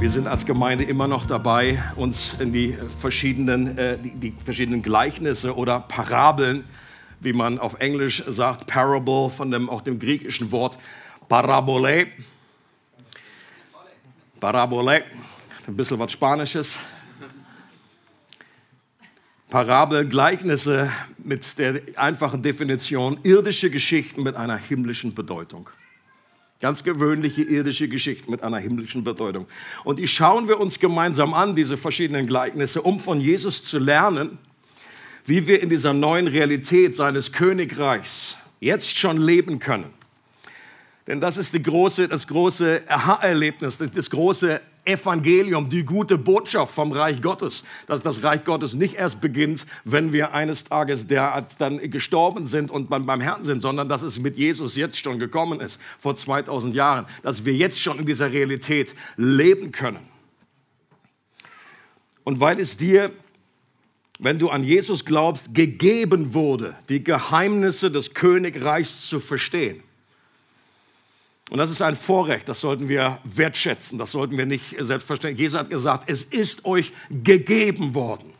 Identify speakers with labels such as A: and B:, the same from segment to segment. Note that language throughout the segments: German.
A: Wir sind als Gemeinde immer noch dabei, uns in die verschiedenen, äh, die, die verschiedenen Gleichnisse oder Parabeln, wie man auf Englisch sagt, Parable, von dem, auch dem griechischen Wort Parabole. Parabole, ein bisschen was Spanisches. Parabel, Gleichnisse mit der einfachen Definition, irdische Geschichten mit einer himmlischen Bedeutung. Ganz gewöhnliche irdische Geschichten mit einer himmlischen Bedeutung. Und die schauen wir uns gemeinsam an, diese verschiedenen Gleichnisse, um von Jesus zu lernen, wie wir in dieser neuen Realität seines Königreichs jetzt schon leben können. Denn das ist große, das große Aha-Erlebnis, das, das große Evangelium, die gute Botschaft vom Reich Gottes, dass das Reich Gottes nicht erst beginnt, wenn wir eines Tages derart dann gestorben sind und beim, Herrn sind, sondern dass es mit Jesus jetzt schon gekommen ist, vor 2000 Jahren, dass wir jetzt schon in dieser Realität leben können. Und weil es dir, wenn du an Jesus glaubst, gegeben wurde, die Geheimnisse des Königreichs zu verstehen, und das ist ein Vorrecht, das sollten wir wertschätzen, das sollten wir nicht selbstverständlich. Jesus hat gesagt, es ist euch gegeben worden.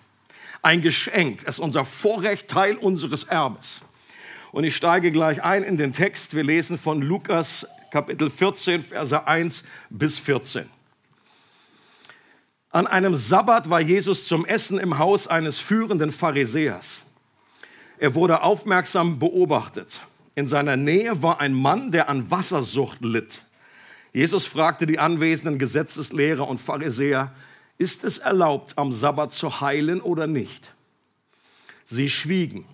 A: Ein Geschenk, es ist unser Vorrecht, Teil unseres Erbes. Und ich steige gleich ein in den Text. Wir lesen von Lukas Kapitel 14, Verse 1 bis 14. An einem Sabbat war Jesus zum Essen im Haus eines führenden Pharisäers. Er wurde aufmerksam beobachtet. In seiner Nähe war ein Mann, der an Wassersucht litt. Jesus fragte die anwesenden Gesetzeslehrer und Pharisäer, ist es erlaubt, am Sabbat zu heilen oder nicht? Sie schwiegen.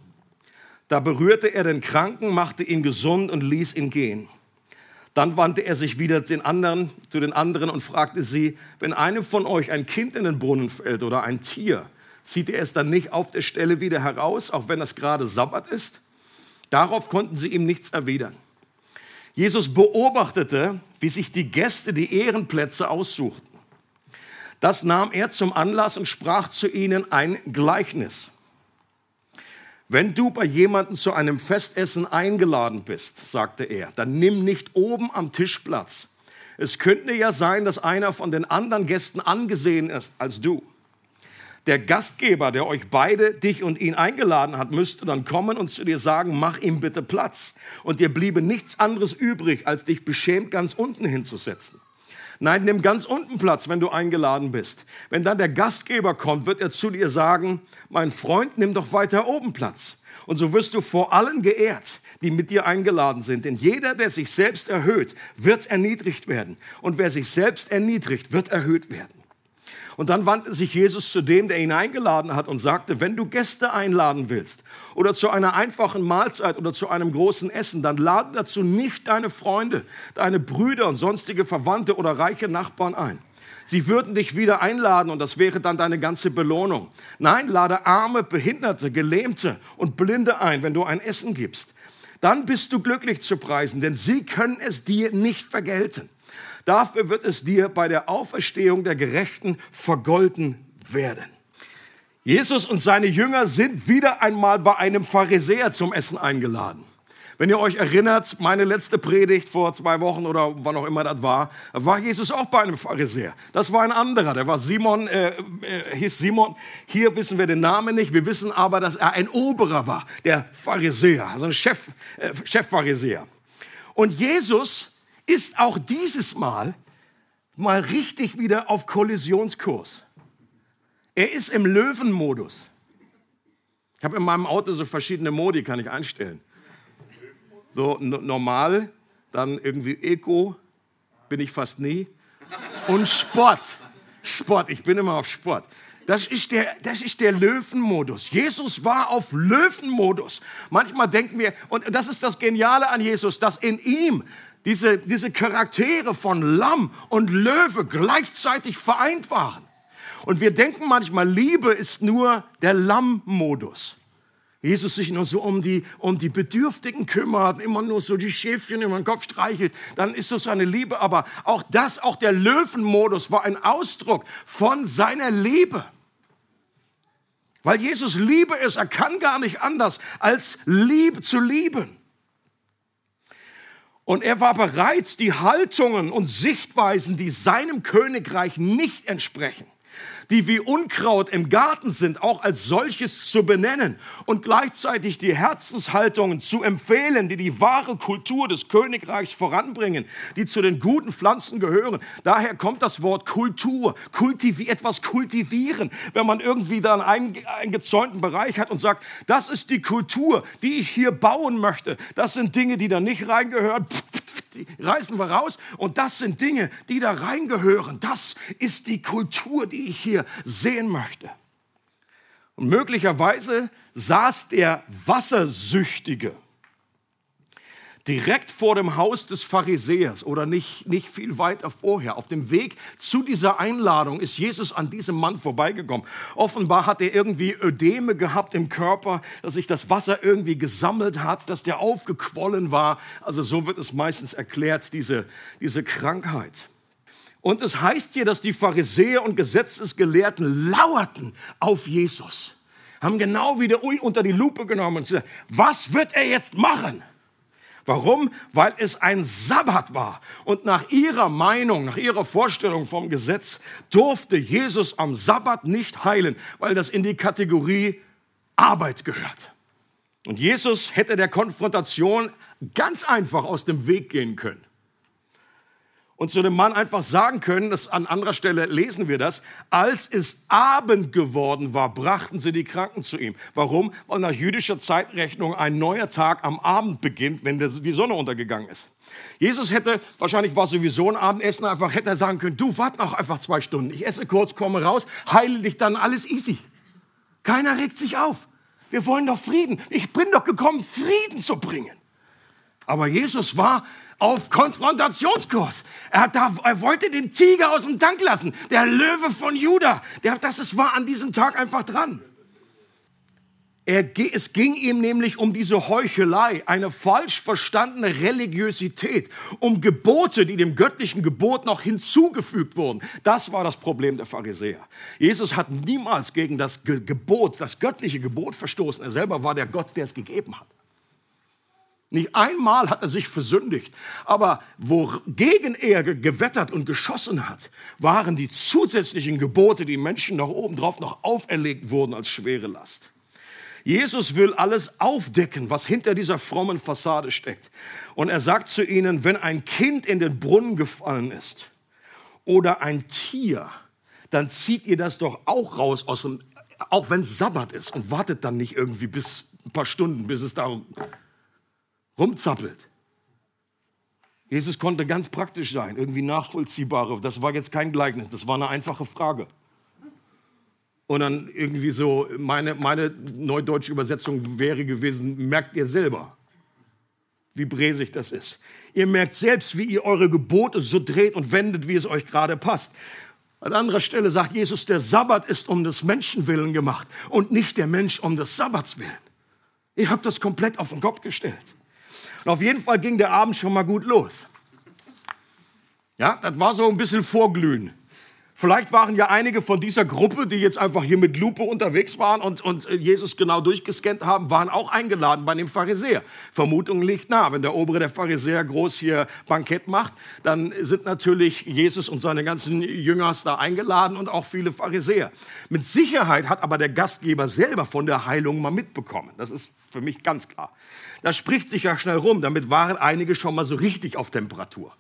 A: Da berührte er den Kranken, machte ihn gesund und ließ ihn gehen. Dann wandte er sich wieder den anderen, zu den anderen und fragte sie, wenn einem von euch ein Kind in den Brunnen fällt oder ein Tier, zieht er es dann nicht auf der Stelle wieder heraus, auch wenn es gerade Sabbat ist? Darauf konnten sie ihm nichts erwidern. Jesus beobachtete, wie sich die Gäste die Ehrenplätze aussuchten. Das nahm er zum Anlass und sprach zu ihnen ein Gleichnis. Wenn du bei jemandem zu einem Festessen eingeladen bist, sagte er, dann nimm nicht oben am Tisch Platz. Es könnte ja sein, dass einer von den anderen Gästen angesehen ist als du. Der Gastgeber, der euch beide, dich und ihn eingeladen hat, müsste dann kommen und zu dir sagen, mach ihm bitte Platz. Und dir bliebe nichts anderes übrig, als dich beschämt ganz unten hinzusetzen. Nein, nimm ganz unten Platz, wenn du eingeladen bist. Wenn dann der Gastgeber kommt, wird er zu dir sagen, mein Freund, nimm doch weiter oben Platz. Und so wirst du vor allen geehrt, die mit dir eingeladen sind. Denn jeder, der sich selbst erhöht, wird erniedrigt werden. Und wer sich selbst erniedrigt, wird erhöht werden. Und dann wandte sich Jesus zu dem, der ihn eingeladen hat und sagte, wenn du Gäste einladen willst oder zu einer einfachen Mahlzeit oder zu einem großen Essen, dann lade dazu nicht deine Freunde, deine Brüder und sonstige Verwandte oder reiche Nachbarn ein. Sie würden dich wieder einladen und das wäre dann deine ganze Belohnung. Nein, lade Arme, Behinderte, Gelähmte und Blinde ein, wenn du ein Essen gibst. Dann bist du glücklich zu preisen, denn sie können es dir nicht vergelten. Dafür wird es dir bei der Auferstehung der Gerechten vergolten werden. Jesus und seine Jünger sind wieder einmal bei einem Pharisäer zum Essen eingeladen. Wenn ihr euch erinnert, meine letzte Predigt vor zwei Wochen oder wann auch immer das war, war Jesus auch bei einem Pharisäer. Das war ein anderer, der war Simon, äh, äh, hieß Simon. Hier wissen wir den Namen nicht, wir wissen aber, dass er ein Oberer war, der Pharisäer, also ein Chef, äh, Chefpharisäer. Und Jesus ist auch dieses Mal mal richtig wieder auf Kollisionskurs. Er ist im Löwenmodus. Ich habe in meinem Auto so verschiedene Modi, kann ich einstellen. So normal, dann irgendwie Eco, bin ich fast nie. Und Sport. Sport, ich bin immer auf Sport. Das ist der, das ist der Löwenmodus. Jesus war auf Löwenmodus. Manchmal denken wir, und das ist das Geniale an Jesus, dass in ihm diese, diese Charaktere von Lamm und Löwe gleichzeitig vereint waren. Und wir denken manchmal, Liebe ist nur der Lammmodus. Jesus sich nur so um die, um die Bedürftigen kümmert, immer nur so die Schäfchen über den Kopf streichelt, dann ist das seine Liebe. Aber auch das, auch der Löwenmodus war ein Ausdruck von seiner Liebe. Weil Jesus Liebe ist, er kann gar nicht anders, als lieb zu lieben. Und er war bereit, die Haltungen und Sichtweisen, die seinem Königreich nicht entsprechen, die wie Unkraut im Garten sind, auch als solches zu benennen und gleichzeitig die Herzenshaltungen zu empfehlen, die die wahre Kultur des Königreichs voranbringen, die zu den guten Pflanzen gehören. Daher kommt das Wort Kultur, kultivi etwas kultivieren, wenn man irgendwie dann einen, einen gezäunten Bereich hat und sagt, das ist die Kultur, die ich hier bauen möchte. Das sind Dinge, die da nicht reingehören. Pff, die reißen wir raus. Und das sind Dinge, die da reingehören. Das ist die Kultur, die ich hier sehen möchte. Und möglicherweise saß der Wassersüchtige direkt vor dem Haus des Pharisäers oder nicht, nicht viel weiter vorher. Auf dem Weg zu dieser Einladung ist Jesus an diesem Mann vorbeigekommen. Offenbar hat er irgendwie Ödeme gehabt im Körper, dass sich das Wasser irgendwie gesammelt hat, dass der aufgequollen war. Also so wird es meistens erklärt, diese, diese Krankheit. Und es heißt hier, dass die Pharisäer und Gesetzesgelehrten lauerten auf Jesus, haben genau wieder unter die Lupe genommen und gesagt, was wird er jetzt machen? Warum? Weil es ein Sabbat war. Und nach ihrer Meinung, nach ihrer Vorstellung vom Gesetz durfte Jesus am Sabbat nicht heilen, weil das in die Kategorie Arbeit gehört. Und Jesus hätte der Konfrontation ganz einfach aus dem Weg gehen können und zu dem Mann einfach sagen können, dass an anderer Stelle lesen wir das, als es Abend geworden war, brachten sie die Kranken zu ihm. Warum? Weil nach jüdischer Zeitrechnung ein neuer Tag am Abend beginnt, wenn die Sonne untergegangen ist. Jesus hätte, wahrscheinlich war sowieso ein Abendessen, einfach hätte er sagen können, du wart noch einfach zwei Stunden, ich esse kurz, komme raus, heile dich dann, alles easy. Keiner regt sich auf. Wir wollen doch Frieden. Ich bin doch gekommen, Frieden zu bringen. Aber Jesus war auf Konfrontationskurs. Er, hat da, er wollte den Tiger aus dem Tank lassen. Der Löwe von Juda. Das ist, war an diesem Tag einfach dran. Er, es ging ihm nämlich um diese Heuchelei, eine falsch verstandene Religiosität, um Gebote, die dem göttlichen Gebot noch hinzugefügt wurden. Das war das Problem der Pharisäer. Jesus hat niemals gegen das Gebot, das göttliche Gebot verstoßen. Er selber war der Gott, der es gegeben hat. Nicht einmal hat er sich versündigt. Aber wogegen er gewettert und geschossen hat, waren die zusätzlichen Gebote, die Menschen noch oben drauf noch auferlegt wurden als schwere Last. Jesus will alles aufdecken, was hinter dieser frommen Fassade steckt. Und er sagt zu ihnen, wenn ein Kind in den Brunnen gefallen ist oder ein Tier, dann zieht ihr das doch auch raus, aus dem, auch wenn es Sabbat ist und wartet dann nicht irgendwie bis ein paar Stunden, bis es da rumzappelt. Jesus konnte ganz praktisch sein, irgendwie nachvollziehbare. Das war jetzt kein Gleichnis, das war eine einfache Frage. Und dann irgendwie so, meine, meine neudeutsche Übersetzung wäre gewesen, merkt ihr selber, wie bräsig das ist. Ihr merkt selbst, wie ihr eure Gebote so dreht und wendet, wie es euch gerade passt. An anderer Stelle sagt Jesus, der Sabbat ist um des Menschen willen gemacht und nicht der Mensch um des Sabbats willen. Ihr habt das komplett auf den Kopf gestellt. Und auf jeden Fall ging der Abend schon mal gut los. Ja, das war so ein bisschen Vorglühen. Vielleicht waren ja einige von dieser Gruppe, die jetzt einfach hier mit Lupe unterwegs waren und, und Jesus genau durchgescannt haben, waren auch eingeladen bei dem Pharisäer. Vermutung liegt nah. Wenn der Obere der Pharisäer groß hier Bankett macht, dann sind natürlich Jesus und seine ganzen Jüngers da eingeladen und auch viele Pharisäer. Mit Sicherheit hat aber der Gastgeber selber von der Heilung mal mitbekommen. Das ist für mich ganz klar. Das spricht sich ja schnell rum. Damit waren einige schon mal so richtig auf Temperatur.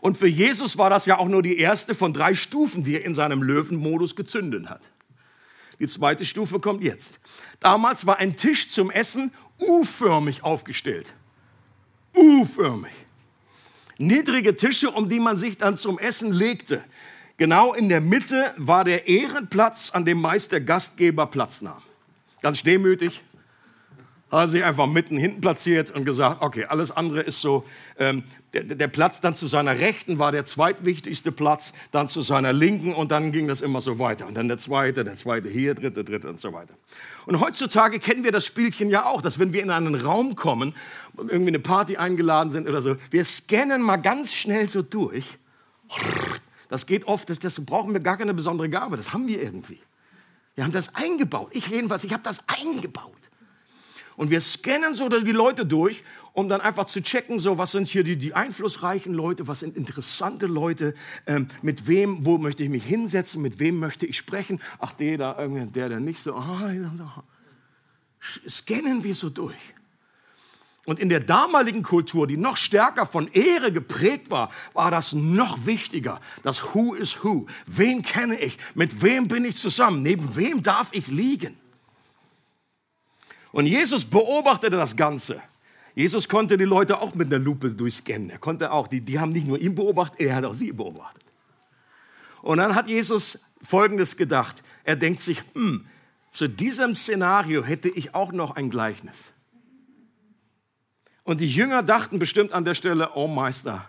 A: Und für Jesus war das ja auch nur die erste von drei Stufen, die er in seinem Löwenmodus gezündet hat. Die zweite Stufe kommt jetzt. Damals war ein Tisch zum Essen U-förmig aufgestellt. U-förmig. Niedrige Tische, um die man sich dann zum Essen legte. Genau in der Mitte war der Ehrenplatz, an dem meist der Gastgeber Platz nahm. Ganz demütig, hat er sich einfach mitten hinten platziert und gesagt, okay, alles andere ist so. Ähm, der, der, Platz dann zu seiner Rechten war der zweitwichtigste Platz, dann zu seiner Linken und dann ging das immer so weiter. Und dann der zweite, der zweite hier, dritte, dritte und so weiter. Und heutzutage kennen wir das Spielchen ja auch, dass wenn wir in einen Raum kommen, irgendwie eine Party eingeladen sind oder so, wir scannen mal ganz schnell so durch. Das geht oft, das, das brauchen wir gar keine besondere Gabe, das haben wir irgendwie. Wir haben das eingebaut. Ich jedenfalls, ich habe das eingebaut. Und wir scannen so die Leute durch, um dann einfach zu checken, so was sind hier die, die einflussreichen Leute, was sind interessante Leute, ähm, mit wem, wo möchte ich mich hinsetzen, mit wem möchte ich sprechen. Ach, der da, der, der nicht so. Ah, scannen wir so durch. Und in der damaligen Kultur, die noch stärker von Ehre geprägt war, war das noch wichtiger. Das Who is Who. Wen kenne ich? Mit wem bin ich zusammen? Neben wem darf ich liegen? Und Jesus beobachtete das Ganze. Jesus konnte die Leute auch mit einer Lupe durchscannen. Er konnte auch, die, die haben nicht nur ihn beobachtet, er hat auch sie beobachtet. Und dann hat Jesus Folgendes gedacht. Er denkt sich, hm, zu diesem Szenario hätte ich auch noch ein Gleichnis. Und die Jünger dachten bestimmt an der Stelle, oh Meister,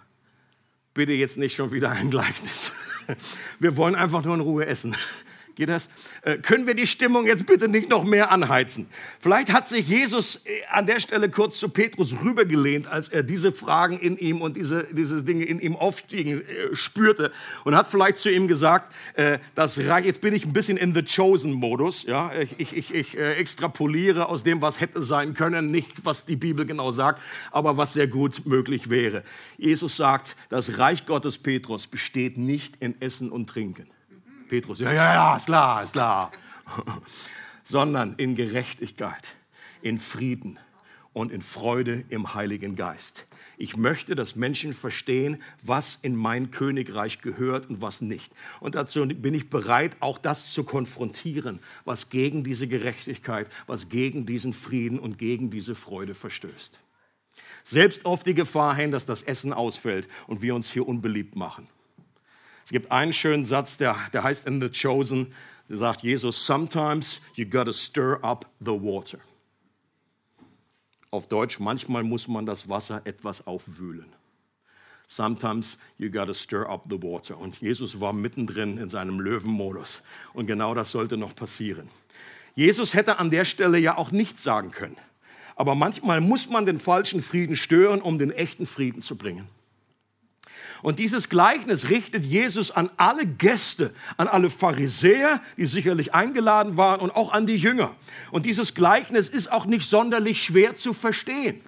A: bitte jetzt nicht schon wieder ein Gleichnis. Wir wollen einfach nur in Ruhe essen. Geht das? Äh, können wir die Stimmung jetzt bitte nicht noch mehr anheizen? Vielleicht hat sich Jesus äh, an der Stelle kurz zu Petrus rübergelehnt, als er diese Fragen in ihm und diese, diese Dinge in ihm aufstiegen äh, spürte und hat vielleicht zu ihm gesagt, das Reich, jetzt bin ich ein bisschen in the chosen Modus, ja, ich, ich, ich, ich extrapoliere aus dem, was hätte sein können, nicht was die Bibel genau sagt, aber was sehr gut möglich wäre. Jesus sagt, das Reich Gottes Petrus besteht nicht in Essen und Trinken Petrus, ja, ja, ja, ist klar, ist klar. Sondern in Gerechtigkeit, in Frieden und in Freude im Heiligen Geist. Ich möchte, dass Menschen verstehen, was in mein Königreich gehört und was nicht. Und dazu bin ich bereit, auch das zu konfrontieren, was gegen diese Gerechtigkeit, was gegen diesen Frieden und gegen diese Freude verstößt. Selbst auf die Gefahr hin, dass das Essen ausfällt und wir uns hier unbeliebt machen. Es gibt einen schönen Satz, der, der heißt in The Chosen, der sagt Jesus, sometimes you gotta stir up the water. Auf Deutsch, manchmal muss man das Wasser etwas aufwühlen. Sometimes you gotta stir up the water. Und Jesus war mittendrin in seinem Löwenmodus. Und genau das sollte noch passieren. Jesus hätte an der Stelle ja auch nichts sagen können. Aber manchmal muss man den falschen Frieden stören, um den echten Frieden zu bringen. Und dieses Gleichnis richtet Jesus an alle Gäste, an alle Pharisäer, die sicherlich eingeladen waren und auch an die Jünger. Und dieses Gleichnis ist auch nicht sonderlich schwer zu verstehen.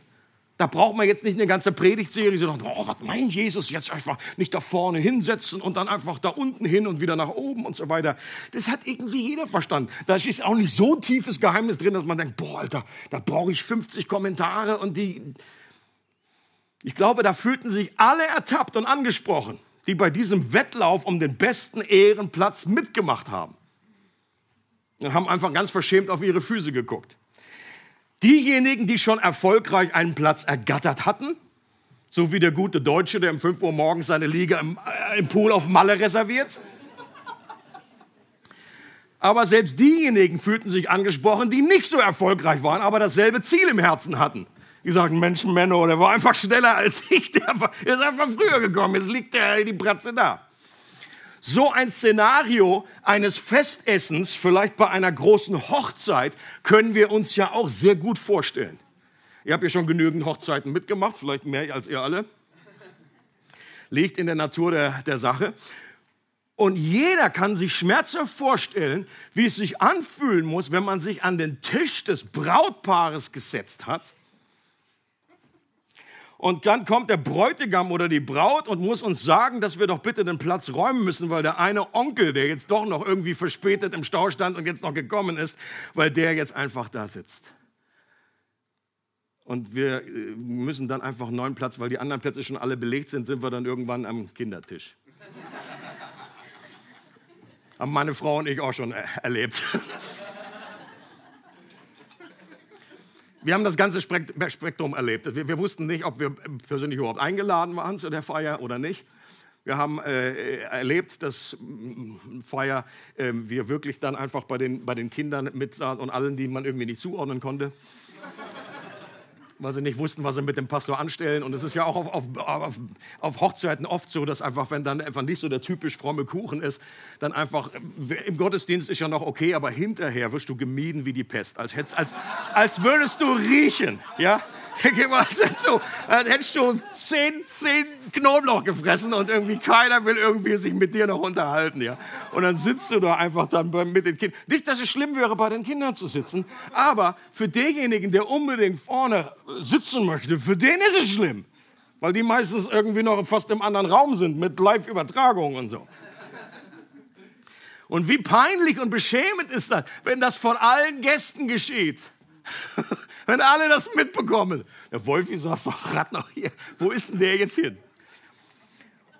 A: Da braucht man jetzt nicht eine ganze Predigtserie, sondern, oh, was meint Jesus jetzt einfach nicht da vorne hinsetzen und dann einfach da unten hin und wieder nach oben und so weiter. Das hat irgendwie jeder verstanden. Da ist auch nicht so ein tiefes Geheimnis drin, dass man denkt, boah, Alter, da brauche ich 50 Kommentare und die, ich glaube, da fühlten sich alle ertappt und angesprochen, die bei diesem Wettlauf um den besten Ehrenplatz mitgemacht haben. Und haben einfach ganz verschämt auf ihre Füße geguckt. Diejenigen, die schon erfolgreich einen Platz ergattert hatten, so wie der gute Deutsche, der um 5 Uhr morgens seine Liga im, äh, im Pool auf Malle reserviert. Aber selbst diejenigen fühlten sich angesprochen, die nicht so erfolgreich waren, aber dasselbe Ziel im Herzen hatten die sagen, Mensch, Menno, der war einfach schneller als ich, der ist einfach früher gekommen, jetzt liegt der, die Bratze da. So ein Szenario eines Festessens, vielleicht bei einer großen Hochzeit, können wir uns ja auch sehr gut vorstellen. Ihr habt ja schon genügend Hochzeiten mitgemacht, vielleicht mehr als ihr alle. Liegt in der Natur der, der Sache. Und jeder kann sich schmerzhaft vorstellen, wie es sich anfühlen muss, wenn man sich an den Tisch des Brautpaares gesetzt hat und dann kommt der Bräutigam oder die Braut und muss uns sagen, dass wir doch bitte den Platz räumen müssen, weil der eine Onkel, der jetzt doch noch irgendwie verspätet im Stau stand und jetzt noch gekommen ist, weil der jetzt einfach da sitzt. Und wir äh, müssen dann einfach neuen Platz, weil die anderen Plätze schon alle belegt sind, sind wir dann irgendwann am Kindertisch. Haben meine Frau und ich auch schon erlebt. Wir haben das ganze Spektrum erlebt. Wir, wir, wussten nicht, ob wir persönlich überhaupt eingeladen waren zu der Feier oder nicht. Wir haben äh, erlebt, dass äh, Feier äh, wir wirklich dann einfach bei den, bei den Kindern mit und allen, die man irgendwie nicht zuordnen konnte. Weil sie nicht wussten, was sie mit dem Pastor anstellen. Und es ist ja auch auf, auf, auf, auf, Hochzeiten oft so, dass einfach, wenn dann einfach nicht so der typisch fromme Kuchen ist, dann einfach, im Gottesdienst ist ja noch okay, aber hinterher wirst du gemieden wie die Pest. Als, als, als würdest du riechen, ja? So, als hättest du zehn, zehn Knoblauch gefressen und irgendwie keiner will irgendwie sich mit dir noch unterhalten, ja? Und dann sitzt du da einfach dann mit den Kindern. Nicht, dass es schlimm wäre, bei den Kindern zu sitzen, aber für denjenigen, der unbedingt vorne sitzen möchte, für den ist es schlimm. Weil die meistens irgendwie noch fast im anderen Raum sind mit Live-Übertragung und so. Und wie peinlich und beschämend ist das, wenn das von allen Gästen geschieht. wenn alle das mitbekommen. Der Wolfi saß doch gerade noch hier. Wo ist denn der jetzt hin?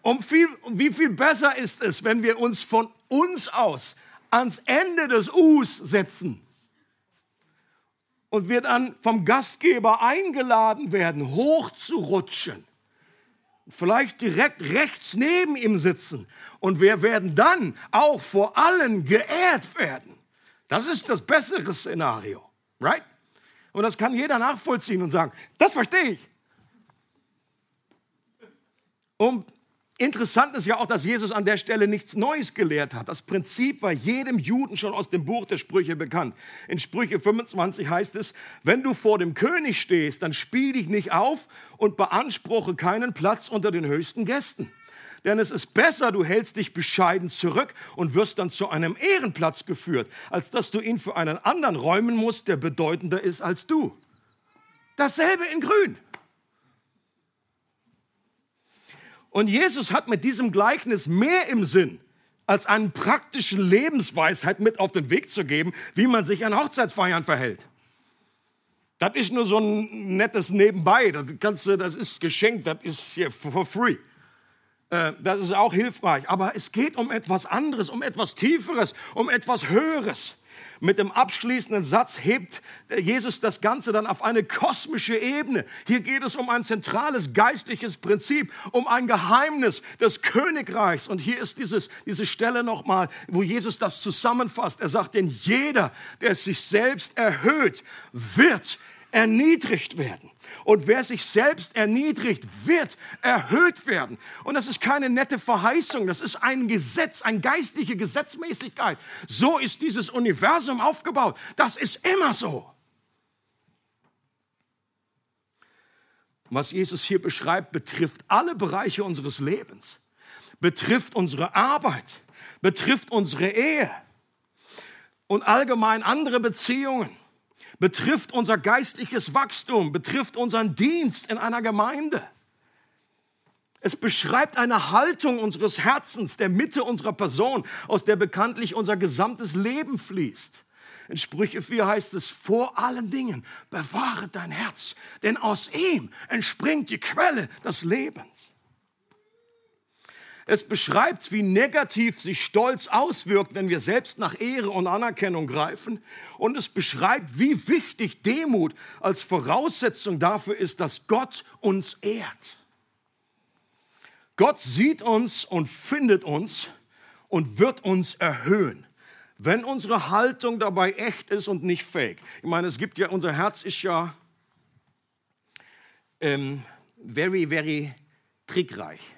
A: Um viel, wie viel besser ist es, wenn wir uns von uns aus ans Ende des Us setzen und wir dann vom Gastgeber eingeladen werden, hochzurutschen. Vielleicht direkt rechts neben ihm sitzen. Und wir werden dann auch vor allen geehrt werden. Das ist das bessere Szenario. Right? Und das kann jeder nachvollziehen und sagen, das verstehe ich. Um Interessant ist ja auch, dass Jesus an der Stelle nichts Neues gelehrt hat. Das Prinzip war jedem Juden schon aus dem Buch der Sprüche bekannt. In Sprüche 25 heißt es, wenn du vor dem König stehst, dann spiel dich nicht auf und beanspruche keinen Platz unter den höchsten Gästen. Denn es ist besser, du hältst dich bescheiden zurück und wirst dann zu einem Ehrenplatz geführt, als dass du ihn für einen anderen räumen musst, der bedeutender ist als du. Dasselbe in Grün. Und Jesus hat mit diesem Gleichnis mehr im Sinn, als einen praktischen Lebensweisheit mit auf den Weg zu geben, wie man sich an Hochzeitsfeiern verhält. Das ist nur so ein nettes Nebenbei. Das, kannst du, das ist geschenkt, das ist hier for free. Äh, das ist auch hilfreich. Aber es geht um etwas anderes, um etwas Tieferes, um etwas Höheres. Mit dem abschließenden Satz hebt Jesus das Ganze dann auf eine kosmische Ebene. Hier geht es um ein zentrales geistliches Prinzip, um ein Geheimnis des Königreichs. Und hier ist dieses, diese Stelle nochmal, wo Jesus das zusammenfasst. Er sagt, denn jeder, der sich selbst erhöht, wird erniedrigt werden. Und wer sich selbst erniedrigt, wird erhöht werden. Und das ist keine nette Verheißung, das ist ein Gesetz, eine geistliche Gesetzmäßigkeit. So ist dieses Universum aufgebaut. Das ist immer so. Was Jesus hier beschreibt, betrifft alle Bereiche unseres Lebens, betrifft unsere Arbeit, betrifft unsere Ehe und allgemein andere Beziehungen betrifft unser geistliches Wachstum, betrifft unseren Dienst in einer Gemeinde. Es beschreibt eine Haltung unseres Herzens, der Mitte unserer Person, aus der bekanntlich unser gesamtes Leben fließt. In Sprüche 4 heißt es, vor allen Dingen bewahre dein Herz, denn aus ihm entspringt die Quelle des Lebens. Es beschreibt, wie negativ sich Stolz auswirkt, wenn wir selbst nach Ehre und Anerkennung greifen. Und es beschreibt, wie wichtig Demut als Voraussetzung dafür ist, dass Gott uns ehrt. Gott sieht uns und findet uns und wird uns erhöhen. Wenn unsere Haltung dabei echt ist und nicht fake. Ich meine, es gibt ja, unser Herz ist ja ähm, very, very trickreich.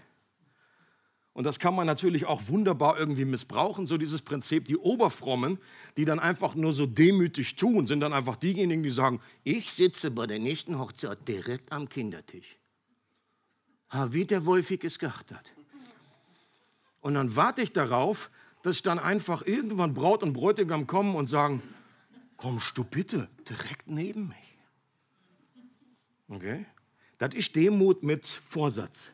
A: Und das kann man natürlich auch wunderbar irgendwie missbrauchen, so dieses Prinzip. Die Oberfrommen, die dann einfach nur so demütig tun, sind dann einfach diejenigen, die sagen, ich sitze bei der nächsten Hochzeit direkt am Kindertisch. Ha, wie der Wolfig es gedacht hat. Und dann warte ich darauf, dass dann einfach irgendwann Braut und Bräutigam kommen und sagen, kommst du bitte direkt neben mich. Okay? Das ist Demut mit Vorsatz.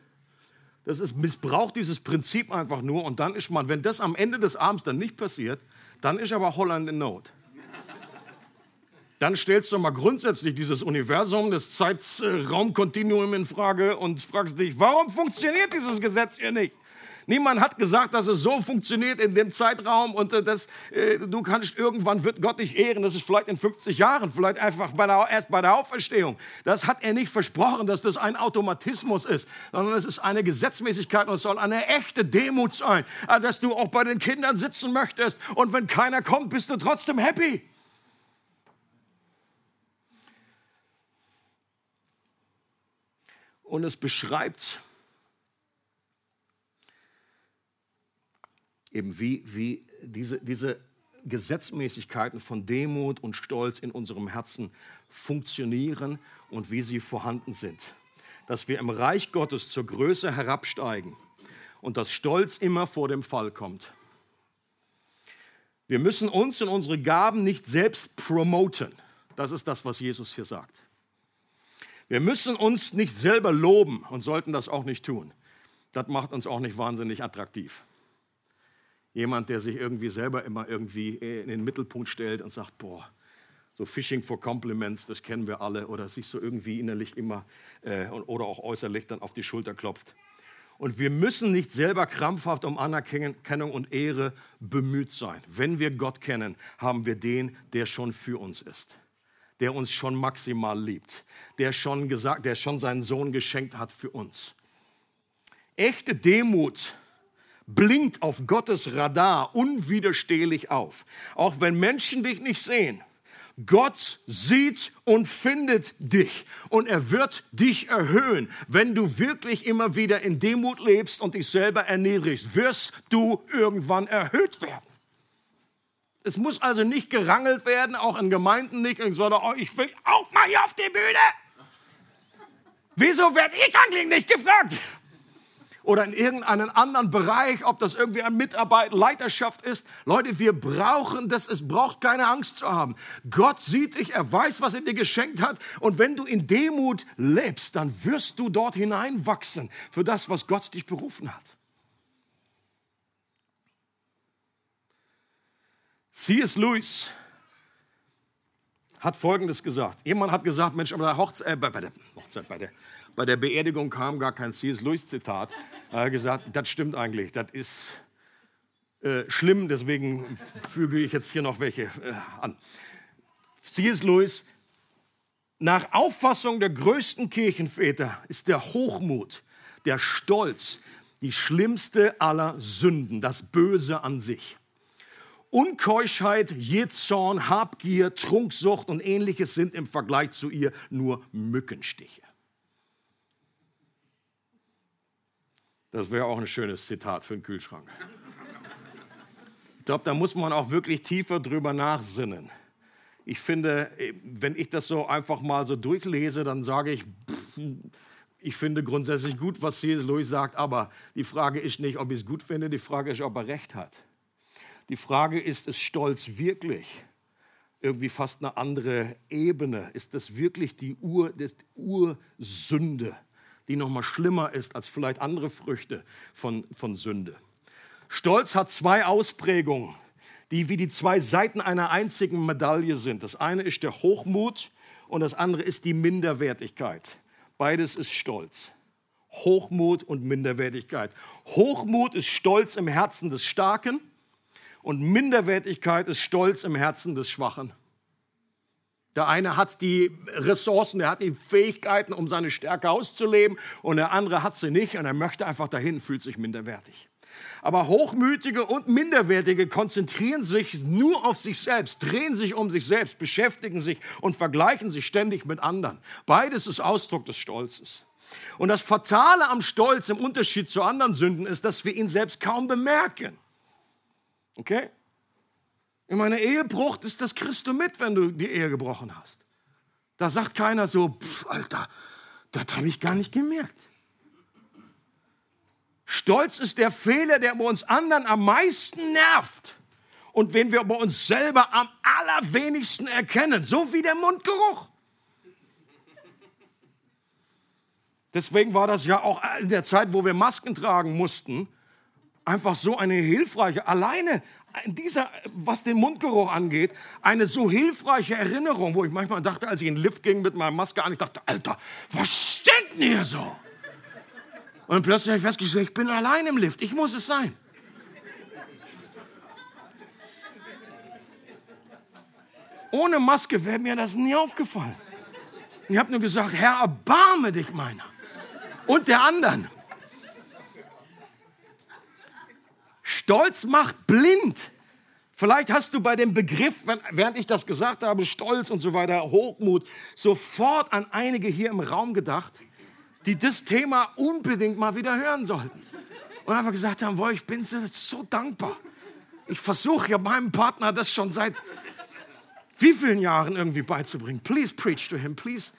A: Das ist missbraucht dieses Prinzip einfach nur und dann ist man, wenn das am Ende des Abends dann nicht passiert, dann ist aber Holland in Not. Dann stellst du mal grundsätzlich dieses Universum, das Zeitraumkontinuum in Frage und fragst dich, warum funktioniert dieses Gesetz hier nicht? Niemand hat gesagt, dass es so funktioniert in dem Zeitraum und äh, das, äh, du kannst irgendwann wird Gott dich ehren. Das ist vielleicht in 50 Jahren, vielleicht einfach bei der, erst bei der Auferstehung. Das hat er nicht versprochen, dass das ein Automatismus ist, sondern es ist eine Gesetzmäßigkeit und es soll eine echte Demut sein, äh, dass du auch bei den Kindern sitzen möchtest und wenn keiner kommt, bist du trotzdem happy. Und es beschreibt eben wie, wie diese, diese Gesetzmäßigkeiten von Demut und Stolz in unserem Herzen funktionieren und wie sie vorhanden sind. Dass wir im Reich Gottes zur Größe herabsteigen und dass Stolz immer vor dem Fall kommt. Wir müssen uns und unsere Gaben nicht selbst promoten. Das ist das, was Jesus hier sagt. Wir müssen uns nicht selber loben und sollten das auch nicht tun. Das macht uns auch nicht wahnsinnig attraktiv. Jemand, der sich irgendwie selber immer irgendwie in den Mittelpunkt stellt und sagt, boah, so Fishing for Compliments, das kennen wir alle, oder sich so irgendwie innerlich immer äh, oder auch äußerlich dann auf die Schulter klopft. Und wir müssen nicht selber krampfhaft um Anerkennung und Ehre bemüht sein. Wenn wir Gott kennen, haben wir den, der schon für uns ist, der uns schon maximal liebt, der schon gesagt, der schon seinen Sohn geschenkt hat für uns. Echte Demut blinkt auf Gottes Radar unwiderstehlich auf. Auch wenn Menschen dich nicht sehen. Gott sieht und findet dich und er wird dich erhöhen. Wenn du wirklich immer wieder in Demut lebst und dich selber erniedrigst, wirst du irgendwann erhöht werden. Es muss also nicht gerangelt werden, auch in Gemeinden nicht. Ich sage, oh, ich will auch mal hier auf die Bühne. Wieso werde ich eigentlich nicht gefragt? Oder in irgendeinem anderen Bereich, ob das irgendwie eine Mitarbeit, Leiterschaft ist. Leute, wir brauchen das, es braucht keine Angst zu haben. Gott sieht dich, er weiß, was er dir geschenkt hat. Und wenn du in Demut lebst, dann wirst du dort hineinwachsen für das, was Gott dich berufen hat. C.S. Lewis hat Folgendes gesagt. Jemand hat gesagt, Mensch, bei der Hochzeit, äh, bei, der Hochzeit, bei der, bei der Beerdigung kam gar kein C.S. Lewis-Zitat. Er hat gesagt, das stimmt eigentlich, das ist äh, schlimm, deswegen füge ich jetzt hier noch welche äh, an. C.S. Lewis, nach Auffassung der größten Kirchenväter ist der Hochmut, der Stolz die schlimmste aller Sünden, das Böse an sich. Unkeuschheit, Jezorn, Habgier, Trunksucht und ähnliches sind im Vergleich zu ihr nur Mückenstiche. Das wäre auch ein schönes Zitat für den Kühlschrank. Ich glaube, da muss man auch wirklich tiefer drüber nachsinnen. Ich finde, wenn ich das so einfach mal so durchlese, dann sage ich, pff, ich finde grundsätzlich gut, was C.S. Lewis sagt, aber die Frage ist nicht, ob ich es gut finde, die Frage ist, ob er recht hat. Die Frage ist, ist Stolz wirklich irgendwie fast eine andere Ebene? Ist das wirklich die Ur, das Ursünde? Die noch mal schlimmer ist als vielleicht andere Früchte von, von Sünde. Stolz hat zwei Ausprägungen, die wie die zwei Seiten einer einzigen Medaille sind. Das eine ist der Hochmut und das andere ist die Minderwertigkeit. Beides ist Stolz. Hochmut und Minderwertigkeit. Hochmut ist Stolz im Herzen des Starken und Minderwertigkeit ist Stolz im Herzen des Schwachen. Der eine hat die Ressourcen, der hat die Fähigkeiten, um seine Stärke auszuleben, und der andere hat sie nicht und er möchte einfach dahin, fühlt sich minderwertig. Aber Hochmütige und Minderwertige konzentrieren sich nur auf sich selbst, drehen sich um sich selbst, beschäftigen sich und vergleichen sich ständig mit anderen. Beides ist Ausdruck des Stolzes. Und das Fatale am Stolz im Unterschied zu anderen Sünden ist, dass wir ihn selbst kaum bemerken. Okay? In meiner Ehebruch ist das du mit, wenn du die Ehe gebrochen hast. Da sagt keiner so, pff, Alter, das habe ich gar nicht gemerkt. Stolz ist der Fehler, der bei uns anderen am meisten nervt und den wir bei uns selber am allerwenigsten erkennen, so wie der Mundgeruch. Deswegen war das ja auch in der Zeit, wo wir Masken tragen mussten, einfach so eine hilfreiche, alleine dieser, was den Mundgeruch angeht, eine so hilfreiche Erinnerung, wo ich manchmal dachte, als ich in den Lift ging mit meiner Maske an, ich dachte, Alter, was stinkt denn hier so? Und plötzlich habe ich festgestellt, ich bin allein im Lift, ich muss es sein. Ohne Maske wäre mir das nie aufgefallen. Ich habe nur gesagt, Herr, erbarme dich meiner und der anderen. Stolz macht blind. Vielleicht hast du bei dem Begriff, während ich das gesagt habe, Stolz und so weiter, Hochmut, sofort an einige hier im Raum gedacht, die das Thema unbedingt mal wieder hören sollten. Und einfach gesagt haben, boah, ich bin so dankbar. Ich versuche ja meinem Partner das schon seit wie vielen Jahren irgendwie beizubringen. Please preach to him, please,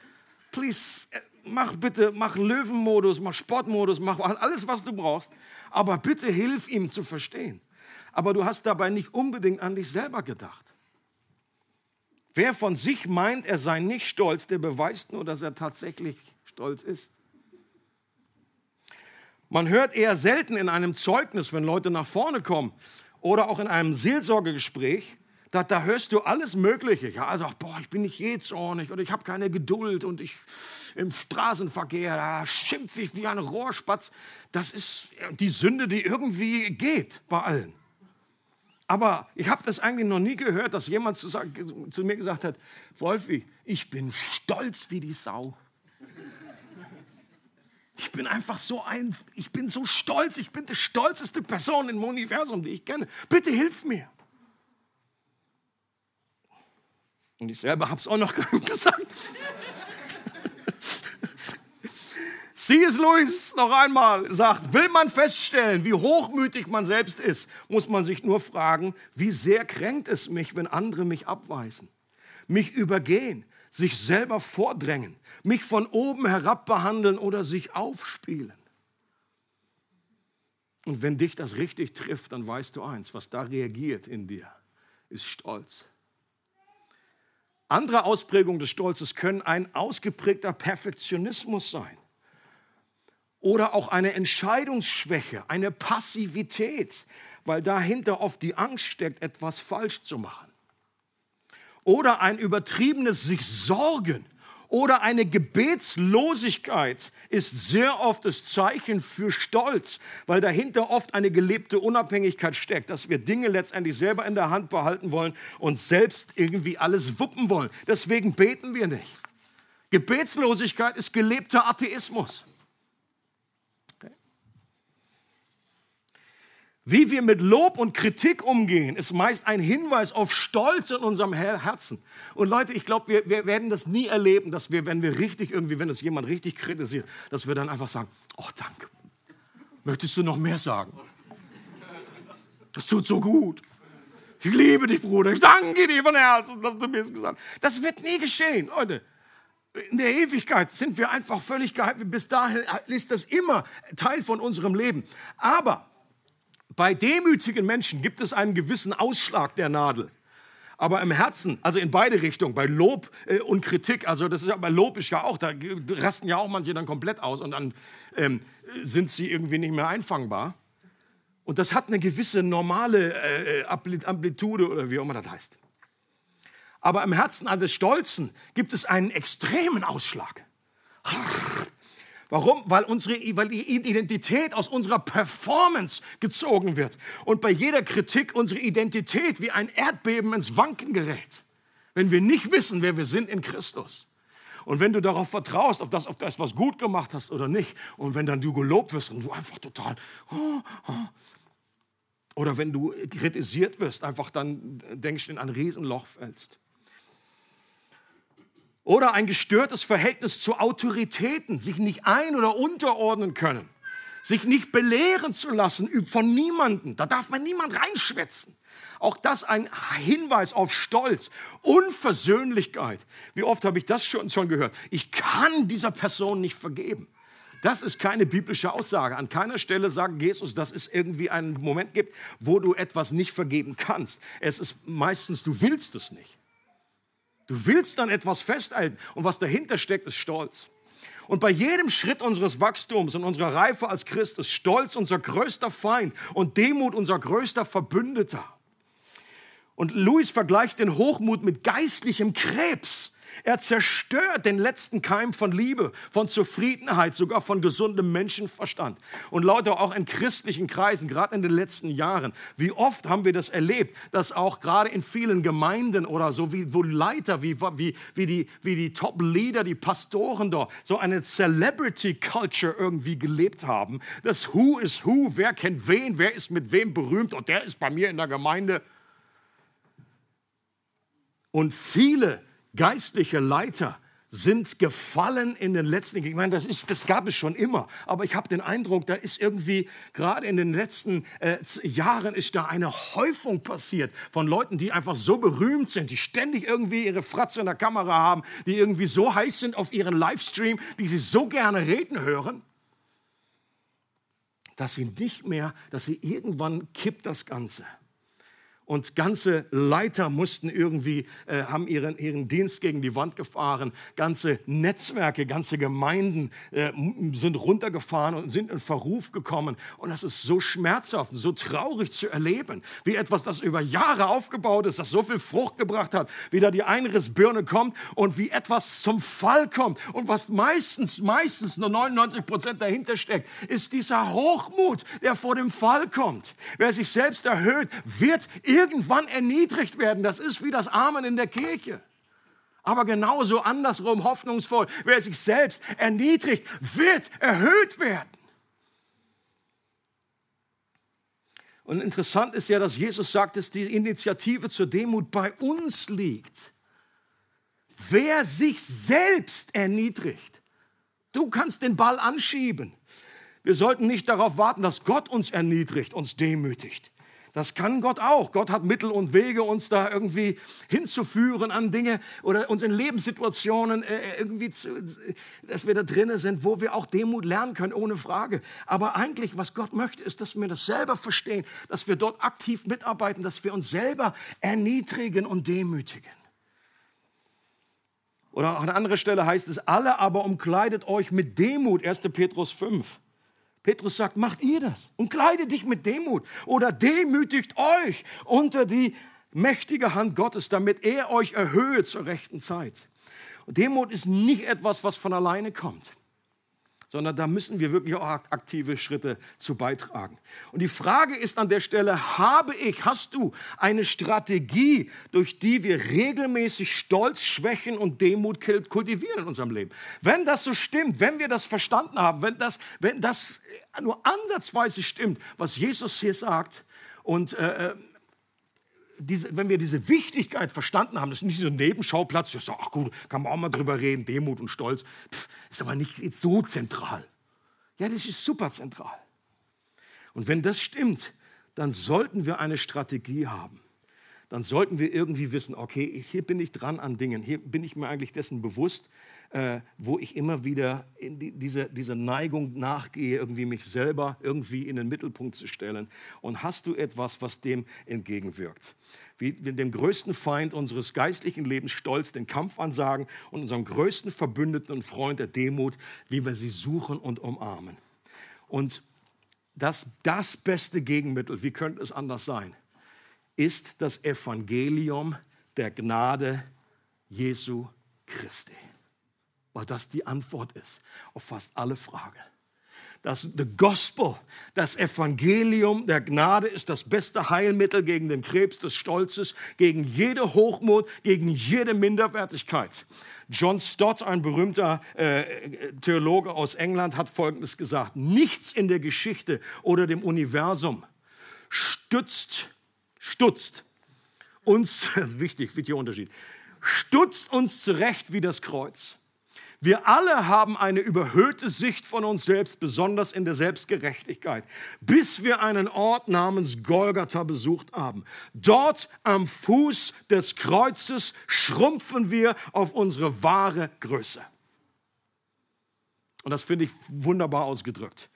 A: please, äh, mach bitte, mach Löwenmodus, mach Sportmodus, mach alles, was du brauchst. Aber bitte hilf ihm zu verstehen. Aber du hast dabei nicht unbedingt an dich selber gedacht. Wer von sich meint, er sei nicht stolz, der beweist nur, dass er tatsächlich stolz ist. Man hört eher selten in einem Zeugnis, wenn Leute nach vorne kommen oder auch in einem Seelsorgegespräch, da, da hörst du alles Mögliche. Ja, also, boah, ich bin nicht jähzornig oder ich habe keine Geduld und ich im Straßenverkehr, da schimpfe ich wie ein Rohrspatz. Das ist die Sünde, die irgendwie geht bei allen. Aber ich habe das eigentlich noch nie gehört, dass jemand zu, zu mir gesagt hat, Wolfi, ich bin stolz wie die Sau. Ich bin einfach so ein, ich bin so stolz, ich bin die stolzeste Person im Universum, die ich kenne. Bitte hilf mir. Und ich selber habe es auch noch gesagt. C.S. Lewis noch einmal sagt, will man feststellen, wie hochmütig man selbst ist, muss man sich nur fragen, wie sehr kränkt es mich, wenn andere mich abweisen, mich übergehen, sich selber vordrängen, mich von oben herab behandeln oder sich aufspielen. Und wenn dich das richtig trifft, dann weißt du eins, was da reagiert in dir, ist Stolz. Andere Ausprägungen des Stolzes können ein ausgeprägter Perfektionismus sein oder auch eine Entscheidungsschwäche, eine Passivität, weil dahinter oft die Angst steckt, etwas falsch zu machen. Oder ein übertriebenes sich Sorgen oder eine Gebetslosigkeit ist sehr oft das Zeichen für Stolz, weil dahinter oft eine gelebte Unabhängigkeit steckt, dass wir Dinge letztendlich selber in der Hand behalten wollen und selbst irgendwie alles wuppen wollen. Deswegen beten wir nicht. Gebetslosigkeit ist gelebter Atheismus. Wie wir mit Lob und Kritik umgehen, ist meist ein Hinweis auf Stolz in unserem Herzen. Und Leute, ich glaube, wir, wir, werden das nie erleben, dass wir, wenn wir richtig irgendwie, wenn uns jemand richtig kritisiert, dass wir dann einfach sagen, oh danke, möchtest du noch mehr sagen? Das tut so gut. Ich liebe dich, Bruder. Ich danke dir von Herzen, dass du mir das gesagt hast. Das wird nie geschehen, Leute. In der Ewigkeit sind wir einfach völlig geheim. Bis dahin ist das immer Teil von unserem Leben. Aber bei demütigen Menschen gibt es einen gewissen Ausschlag der Nadel. Aber im Herzen, also in beide Richtungen, bei Lob äh, und Kritik, also das ist ja bei Lob ist ja auch, da rasten ja auch manche dann komplett aus und dann ähm, sind sie irgendwie nicht mehr einfangbar. Und das hat eine gewisse normale äh, Amplitude oder wie auch immer das heißt. Aber im Herzen eines Stolzen gibt es einen extremen Ausschlag. Warum? Weil, unsere, weil die Identität aus unserer Performance gezogen wird und bei jeder Kritik unsere Identität wie ein Erdbeben ins Wanken gerät, wenn wir nicht wissen, wer wir sind in Christus. Und wenn du darauf vertraust, ob, das, ob du etwas gut gemacht hast oder nicht, und wenn dann du gelobt wirst und du einfach total, oh, oh, oder wenn du kritisiert wirst, einfach dann denkst du in ein Riesenloch fällst. Oder ein gestörtes Verhältnis zu Autoritäten, sich nicht ein- oder unterordnen können, sich nicht belehren zu lassen von niemandem. Da darf man niemand reinschwätzen. Auch das ein Hinweis auf Stolz, Unversöhnlichkeit. Wie oft habe ich das schon, schon gehört? Ich kann dieser Person nicht vergeben. Das ist keine biblische Aussage. An keiner Stelle sagt Jesus, dass es irgendwie einen Moment gibt, wo du etwas nicht vergeben kannst. Es ist meistens, du willst es nicht. Du willst dann etwas festhalten und was dahinter steckt, ist Stolz. Und bei jedem Schritt unseres Wachstums und unserer Reife als Christ ist Stolz unser größter Feind und Demut unser größter Verbündeter. Und Louis vergleicht den Hochmut mit geistlichem Krebs. Er zerstört den letzten Keim von Liebe, von Zufriedenheit, sogar von gesundem Menschenverstand. Und Leute, auch in christlichen Kreisen, gerade in den letzten Jahren, wie oft haben wir das erlebt, dass auch gerade in vielen Gemeinden oder so, wie wo Leiter, wie, wie, wie die, wie die Top-Leader, die Pastoren dort, so eine Celebrity-Culture irgendwie gelebt haben. Das Who is Who, wer kennt wen, wer ist mit wem berühmt und der ist bei mir in der Gemeinde. Und viele geistliche Leiter sind gefallen in den letzten, ich meine, das, ist, das gab es schon immer, aber ich habe den Eindruck, da ist irgendwie, gerade in den letzten äh, Jahren ist da eine Häufung passiert von Leuten, die einfach so berühmt sind, die ständig irgendwie ihre Fratze in der Kamera haben, die irgendwie so heiß sind auf ihren Livestream, die sie so gerne reden hören, dass sie nicht mehr, dass sie irgendwann kippt das Ganze und ganze Leiter mussten irgendwie, äh, haben ihren, ihren Dienst gegen die Wand gefahren. Ganze Netzwerke, ganze Gemeinden äh, sind runtergefahren und sind in Verruf gekommen. Und das ist so schmerzhaft, so traurig zu erleben, wie etwas, das über Jahre aufgebaut ist, das so viel Frucht gebracht hat, wie da die Einrissbirne kommt und wie etwas zum Fall kommt. Und was meistens, meistens nur 99 Prozent dahinter steckt, ist dieser Hochmut, der vor dem Fall kommt. Wer sich selbst erhöht, wird irgendwann erniedrigt werden. Das ist wie das Amen in der Kirche. Aber genauso andersrum hoffnungsvoll. Wer sich selbst erniedrigt, wird erhöht werden. Und interessant ist ja, dass Jesus sagt, dass die Initiative zur Demut bei uns liegt. Wer sich selbst erniedrigt, du kannst den Ball anschieben. Wir sollten nicht darauf warten, dass Gott uns erniedrigt, uns demütigt. Das kann Gott auch. Gott hat Mittel und Wege, uns da irgendwie hinzuführen an Dinge oder uns in Lebenssituationen äh, irgendwie, zu, dass wir da drinnen sind, wo wir auch Demut lernen können, ohne Frage. Aber eigentlich, was Gott möchte, ist, dass wir das selber verstehen, dass wir dort aktiv mitarbeiten, dass wir uns selber erniedrigen und demütigen. Oder an anderer Stelle heißt es, alle aber umkleidet euch mit Demut, 1. Petrus 5. Petrus sagt, macht ihr das und kleidet dich mit Demut oder demütigt euch unter die mächtige Hand Gottes, damit er euch erhöhe zur rechten Zeit. Und Demut ist nicht etwas, was von alleine kommt sondern da müssen wir wirklich auch aktive Schritte zu beitragen. Und die Frage ist an der Stelle, habe ich, hast du eine Strategie, durch die wir regelmäßig Stolz, Schwächen und Demut kultivieren in unserem Leben? Wenn das so stimmt, wenn wir das verstanden haben, wenn das, wenn das nur ansatzweise stimmt, was Jesus hier sagt, und äh, äh diese, wenn wir diese Wichtigkeit verstanden haben, das ist nicht so ein Nebenschauplatz, ist, ach gut, kann man auch mal drüber reden, Demut und Stolz, Pff, ist aber nicht so zentral. Ja, das ist super zentral. Und wenn das stimmt, dann sollten wir eine Strategie haben. Dann sollten wir irgendwie wissen, okay, hier bin ich dran an Dingen, hier bin ich mir eigentlich dessen bewusst, äh, wo ich immer wieder die, diese, diese Neigung nachgehe, irgendwie mich selber irgendwie in den Mittelpunkt zu stellen. Und hast du etwas, was dem entgegenwirkt? Wie dem größten Feind unseres geistlichen Lebens Stolz den Kampf ansagen und unserem größten Verbündeten und Freund der Demut, wie wir sie suchen und umarmen. Und das, das beste Gegenmittel, wie könnte es anders sein, ist das Evangelium der Gnade Jesu Christi weil das die Antwort ist auf fast alle Fragen. Das the Gospel, das Evangelium der Gnade ist das beste Heilmittel gegen den Krebs des Stolzes, gegen jede Hochmut, gegen jede Minderwertigkeit. John Stott, ein berühmter äh, Theologe aus England, hat Folgendes gesagt. Nichts in der Geschichte oder dem Universum stützt, stutzt uns, wichtig, wichtiger Unterschied, stutzt uns zurecht wie das Kreuz. Wir alle haben eine überhöhte Sicht von uns selbst, besonders in der Selbstgerechtigkeit, bis wir einen Ort namens Golgatha besucht haben. Dort am Fuß des Kreuzes schrumpfen wir auf unsere wahre Größe. Und das finde ich wunderbar ausgedrückt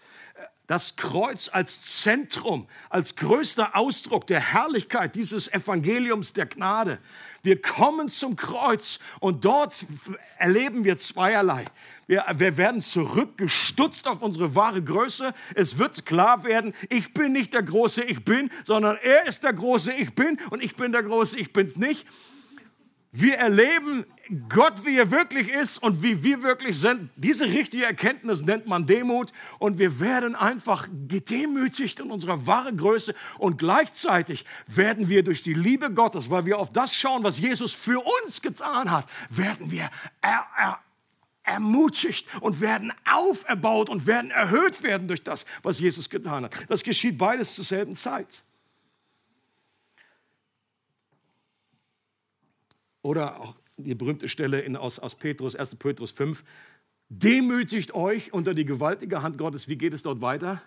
A: das Kreuz als Zentrum, als größter Ausdruck der Herrlichkeit dieses Evangeliums der Gnade. Wir kommen zum Kreuz und dort erleben wir zweierlei. Wir, wir werden zurückgestutzt auf unsere wahre Größe. Es wird klar werden, ich bin nicht der große Ich bin, sondern er ist der große Ich bin und ich bin der große Ich bin's nicht. Wir erleben Gott, wie er wirklich ist und wie wir wirklich sind. Diese richtige Erkenntnis nennt man Demut und wir werden einfach gedemütigt in unserer wahren Größe und gleichzeitig werden wir durch die Liebe Gottes, weil wir auf das schauen, was Jesus für uns getan hat, werden wir er, er, ermutigt und werden auferbaut und werden erhöht werden durch das, was Jesus getan hat. Das geschieht beides zur selben Zeit. Oder auch die berühmte Stelle in, aus, aus Petrus, 1. Petrus 5. Demütigt euch unter die gewaltige Hand Gottes. Wie geht es dort weiter?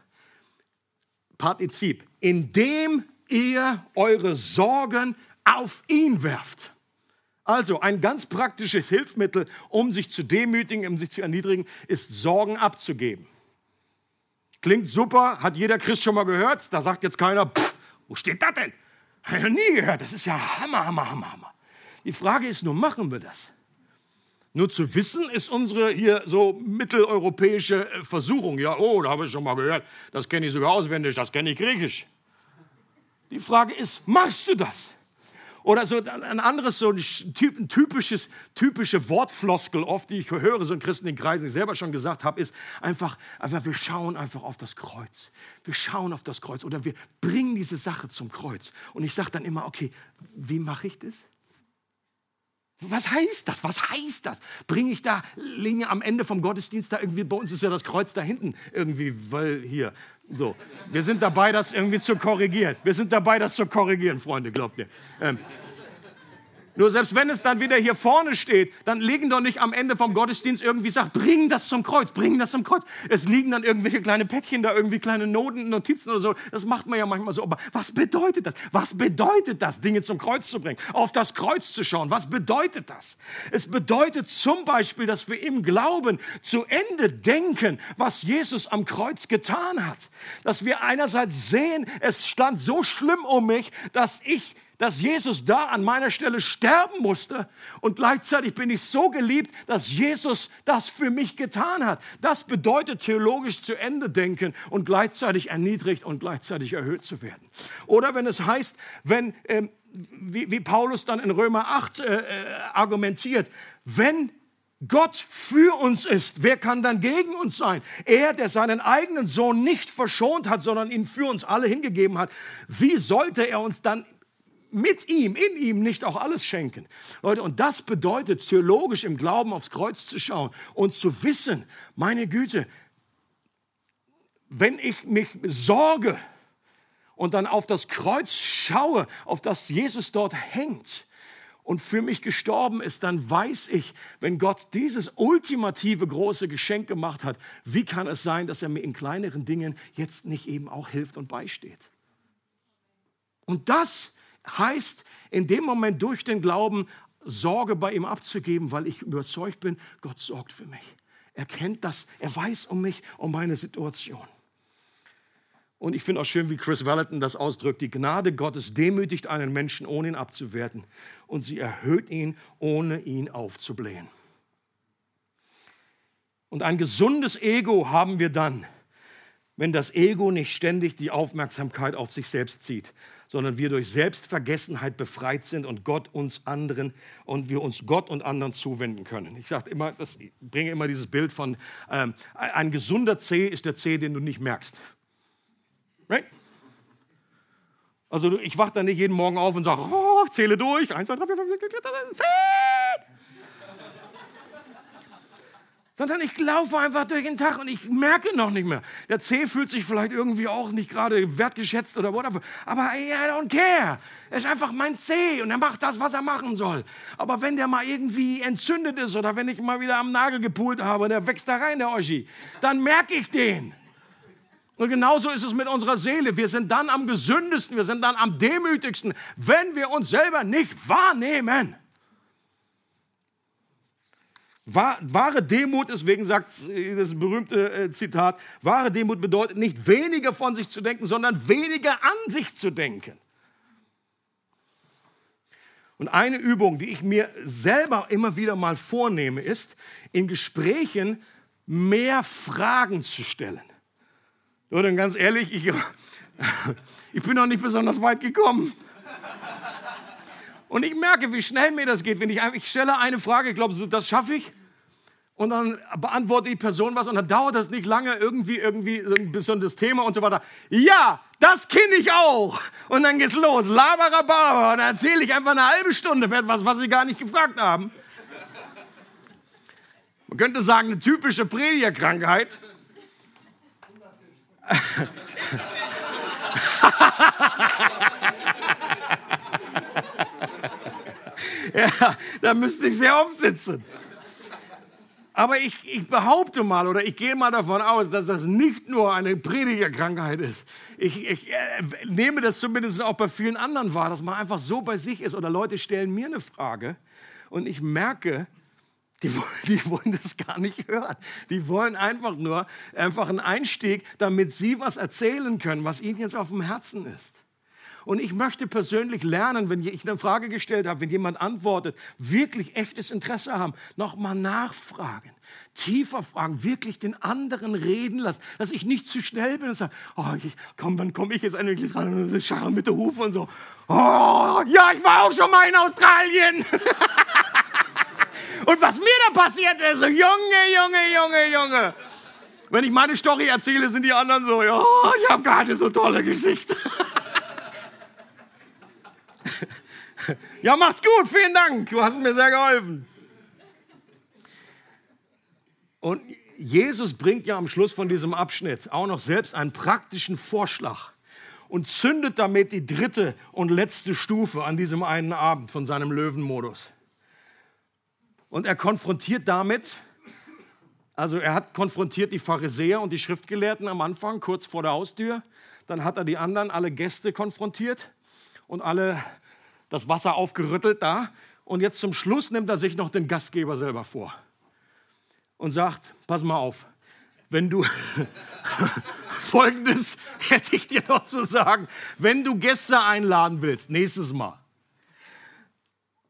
A: Partizip. Indem ihr eure Sorgen auf ihn werft. Also ein ganz praktisches Hilfsmittel, um sich zu demütigen, um sich zu erniedrigen, ist Sorgen abzugeben. Klingt super, hat jeder Christ schon mal gehört. Da sagt jetzt keiner, pff, wo steht das denn? Habe ich noch nie gehört. Das ist ja Hammer, Hammer, Hammer, Hammer. Die Frage ist nur, machen wir das? Nur zu wissen ist unsere hier so mitteleuropäische äh, Versuchung. Ja, oh, da habe ich schon mal gehört. Das kenne ich sogar auswendig, das kenne ich griechisch. Die Frage ist, machst du das? Oder so ein anderes, so ein typisches, typische Wortfloskel oft, die ich höre, so in christlichen Kreisen, die ich selber schon gesagt habe, ist einfach, einfach, wir schauen einfach auf das Kreuz. Wir schauen auf das Kreuz oder wir bringen diese Sache zum Kreuz. Und ich sage dann immer, okay, wie mache ich das? Was heißt das? Was heißt das? Bringe ich da, liegen am Ende vom Gottesdienst da irgendwie, bei uns ist ja das Kreuz da hinten irgendwie, weil hier, so. Wir sind dabei, das irgendwie zu korrigieren. Wir sind dabei, das zu korrigieren, Freunde, glaubt mir. Ähm, nur selbst wenn es dann wieder hier vorne steht, dann liegen doch nicht am Ende vom Gottesdienst irgendwie sagt, bring das zum Kreuz, bring das zum Kreuz. Es liegen dann irgendwelche kleine Päckchen da, irgendwie kleine Noten, Notizen oder so. Das macht man ja manchmal so. Aber was bedeutet das? Was bedeutet das, Dinge zum Kreuz zu bringen? Auf das Kreuz zu schauen. Was bedeutet das? Es bedeutet zum Beispiel, dass wir im Glauben zu Ende denken, was Jesus am Kreuz getan hat. Dass wir einerseits sehen, es stand so schlimm um mich, dass ich dass Jesus da an meiner Stelle sterben musste und gleichzeitig bin ich so geliebt, dass Jesus das für mich getan hat. Das bedeutet theologisch zu Ende denken und gleichzeitig erniedrigt und gleichzeitig erhöht zu werden. Oder wenn es heißt, wenn, äh, wie, wie, Paulus dann in Römer 8 äh, äh, argumentiert, wenn Gott für uns ist, wer kann dann gegen uns sein? Er, der seinen eigenen Sohn nicht verschont hat, sondern ihn für uns alle hingegeben hat, wie sollte er uns dann mit ihm, in ihm nicht auch alles schenken? Leute, und das bedeutet theologisch im Glauben aufs Kreuz zu schauen und zu wissen, meine Güte, wenn ich mich sorge und dann auf das Kreuz schaue, auf das Jesus dort hängt, und für mich gestorben ist, dann weiß ich, wenn Gott dieses ultimative große Geschenk gemacht hat, wie kann es sein, dass er mir in kleineren Dingen jetzt nicht eben auch hilft und beisteht? Und das heißt, in dem Moment durch den Glauben Sorge bei ihm abzugeben, weil ich überzeugt bin, Gott sorgt für mich. Er kennt das, er weiß um mich, um meine Situation. Und ich finde auch schön, wie Chris Valentin das ausdrückt. Die Gnade Gottes demütigt einen Menschen, ohne ihn abzuwerten. Und sie erhöht ihn, ohne ihn aufzublähen. Und ein gesundes Ego haben wir dann, wenn das Ego nicht ständig die Aufmerksamkeit auf sich selbst zieht, sondern wir durch Selbstvergessenheit befreit sind und Gott uns anderen und wir uns Gott und anderen zuwenden können. Ich sage immer, das, ich bringe immer dieses Bild von ähm, ein gesunder C ist der C, den du nicht merkst. Right? Also ich wache da nicht jeden Morgen auf und sage, oh, zähle durch, eins, zwei, drei, vier, fünf, sechs, sieben, zehn sondern ich laufe einfach durch den Tag und ich merke noch nicht mehr. Der C fühlt sich vielleicht irgendwie auch nicht gerade wertgeschätzt oder whatever, aber I don't care. Er ist einfach mein C und er macht das, was er machen soll. Aber wenn der mal irgendwie entzündet ist oder wenn ich mal wieder am Nagel gepult habe, der wächst da rein, der Oschi, dann merke ich den. Und genauso ist es mit unserer Seele. Wir sind dann am gesündesten, wir sind dann am demütigsten, wenn wir uns selber nicht wahrnehmen. Wahre Demut, deswegen sagt das berühmte äh, Zitat, wahre Demut bedeutet nicht weniger von sich zu denken, sondern weniger an sich zu denken. Und eine Übung, die ich mir selber immer wieder mal vornehme, ist, in Gesprächen mehr Fragen zu stellen. Oder ganz ehrlich, ich, ich bin noch nicht besonders weit gekommen. Und ich merke, wie schnell mir das geht, wenn ich ich stelle eine Frage, ich glaube, das schaffe ich. Und dann beantwortet die Person was und dann dauert das nicht lange, irgendwie, irgendwie so ein besonderes Thema und so weiter. Ja, das kenne ich auch. Und dann geht's los. Laberababa. Und dann erzähle ich einfach eine halbe Stunde für etwas, was sie gar nicht gefragt haben. Man könnte sagen, eine typische Predigerkrankheit. ja, da müsste ich sehr oft sitzen. Aber ich, ich, behaupte mal oder ich gehe mal davon aus, dass das nicht nur eine Predigerkrankheit ist. Ich, ich äh, nehme das zumindest auch bei vielen anderen wahr, dass man einfach so bei sich ist oder Leute stellen mir eine Frage und ich merke, die, die wollen das gar nicht hören. Die wollen einfach nur einfach einen Einstieg, damit sie was erzählen können, was ihnen jetzt auf dem Herzen ist. Und ich möchte persönlich lernen, wenn ich eine Frage gestellt habe, wenn jemand antwortet, wirklich echtes Interesse haben, nochmal nachfragen, tiefer fragen, wirklich den anderen reden lassen, dass ich nicht zu schnell bin und sage, oh, ich, komm, wann komme ich jetzt endlich dran, Schar mit der Hufe und so. Oh, ja, ich war auch schon mal in Australien. und was mir da passiert ist, so, Junge, Junge, Junge, Junge. Wenn ich meine Story erzähle, sind die anderen so, ja, ich habe keine so tolle Geschichte. Ja, mach's gut, vielen Dank. Du hast mir sehr geholfen. Und Jesus bringt ja am Schluss von diesem Abschnitt auch noch selbst einen praktischen Vorschlag und zündet damit die dritte und letzte Stufe an diesem einen Abend von seinem Löwenmodus. Und er konfrontiert damit, also er hat konfrontiert die Pharisäer und die Schriftgelehrten am Anfang, kurz vor der Haustür. Dann hat er die anderen, alle Gäste konfrontiert und alle das Wasser aufgerüttelt da. Und jetzt zum Schluss nimmt er sich noch den Gastgeber selber vor und sagt, pass mal auf, wenn du, folgendes hätte ich dir noch zu sagen, wenn du Gäste einladen willst, nächstes Mal,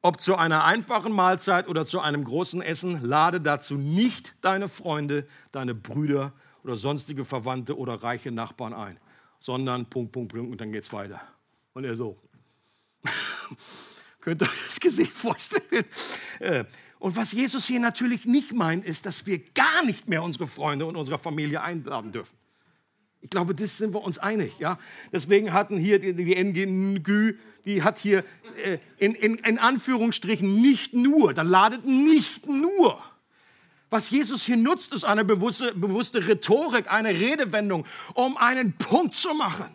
A: ob zu einer einfachen Mahlzeit oder zu einem großen Essen, lade dazu nicht deine Freunde, deine Brüder oder sonstige Verwandte oder reiche Nachbarn ein, sondern Punkt, Punkt, Punkt und dann geht's weiter. Und er so, Könnt ihr euch das Gesicht vorstellen? Äh, und was Jesus hier natürlich nicht meint, ist, dass wir gar nicht mehr unsere Freunde und unsere Familie einladen dürfen. Ich glaube, das sind wir uns einig. Ja? Deswegen hatten hier die, NGÜ, die hat hier äh, in, in, in Anführungsstrichen nicht nur, dann ladet nicht nur. Was Jesus hier nutzt, ist eine bewusste, bewusste Rhetorik, eine Redewendung, um einen Punkt zu machen.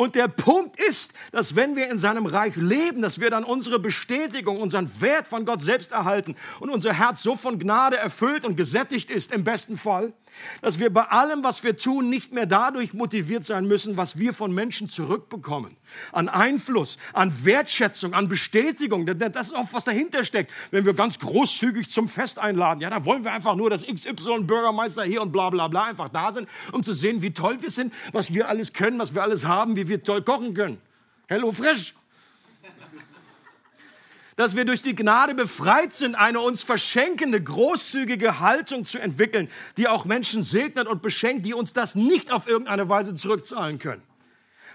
A: Und der Punkt ist, dass wenn wir in seinem Reich leben, dass wir dann unsere Bestätigung, unseren Wert von Gott selbst erhalten und unser Herz so von Gnade erfüllt und gesättigt ist, im besten Fall, dass wir bei allem, was wir tun, nicht mehr dadurch motiviert sein müssen, was wir von Menschen zurückbekommen. An Einfluss, an Wertschätzung, an Bestätigung. Das ist oft, was dahinter steckt. Wenn wir ganz großzügig zum Fest einladen, ja, da wollen wir einfach nur, dass XY Bürgermeister hier und bla bla bla einfach da sind, um zu sehen, wie toll wir sind, was wir alles können, was wir alles haben, wie wir toll kochen können. Hello Fresh dass wir durch die Gnade befreit sind, eine uns verschenkende, großzügige Haltung zu entwickeln, die auch Menschen segnet und beschenkt, die uns das nicht auf irgendeine Weise zurückzahlen können.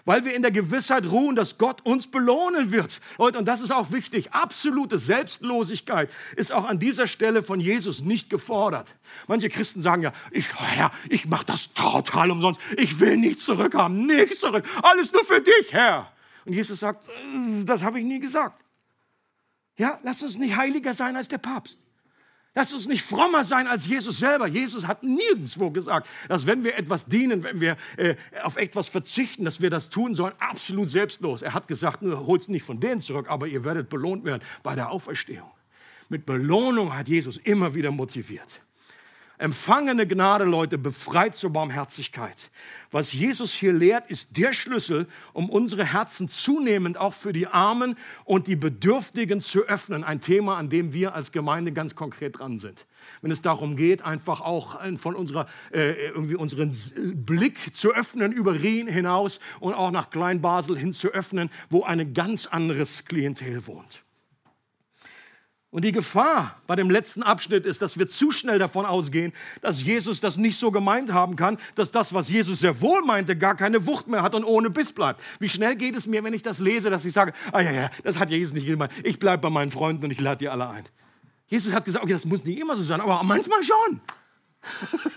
A: Weil wir in der Gewissheit ruhen, dass Gott uns belohnen wird. Und das ist auch wichtig. Absolute Selbstlosigkeit ist auch an dieser Stelle von Jesus nicht gefordert. Manche Christen sagen ja, ich, Herr, ich mache das total umsonst. Ich will nichts zurückhaben, nichts zurück. Alles nur für dich, Herr. Und Jesus sagt, das habe ich nie gesagt. Ja, lass uns nicht heiliger sein als der Papst. Lass uns nicht frommer sein als Jesus selber. Jesus hat nirgendwo gesagt, dass wenn wir etwas dienen, wenn wir äh, auf etwas verzichten, dass wir das tun sollen, absolut selbstlos. Er hat gesagt, holt es nicht von denen zurück, aber ihr werdet belohnt werden bei der Auferstehung. Mit Belohnung hat Jesus immer wieder motiviert. Empfangene Gnade, Leute, befreit zur Barmherzigkeit. Was Jesus hier lehrt, ist der Schlüssel, um unsere Herzen zunehmend auch für die Armen und die Bedürftigen zu öffnen. Ein Thema, an dem wir als Gemeinde ganz konkret dran sind. Wenn es darum geht, einfach auch von unserer, äh, irgendwie unseren Blick zu öffnen über Rien hinaus und auch nach Kleinbasel hin zu öffnen, wo ein ganz anderes Klientel wohnt. Und die Gefahr bei dem letzten Abschnitt ist, dass wir zu schnell davon ausgehen, dass Jesus das nicht so gemeint haben kann, dass das, was Jesus sehr wohl meinte, gar keine Wucht mehr hat und ohne Biss bleibt. Wie schnell geht es mir, wenn ich das lese, dass ich sage, ah ja, ja, das hat Jesus nicht gemeint. Ich bleibe bei meinen Freunden und ich lade die alle ein. Jesus hat gesagt, okay, das muss nicht immer so sein, aber manchmal schon.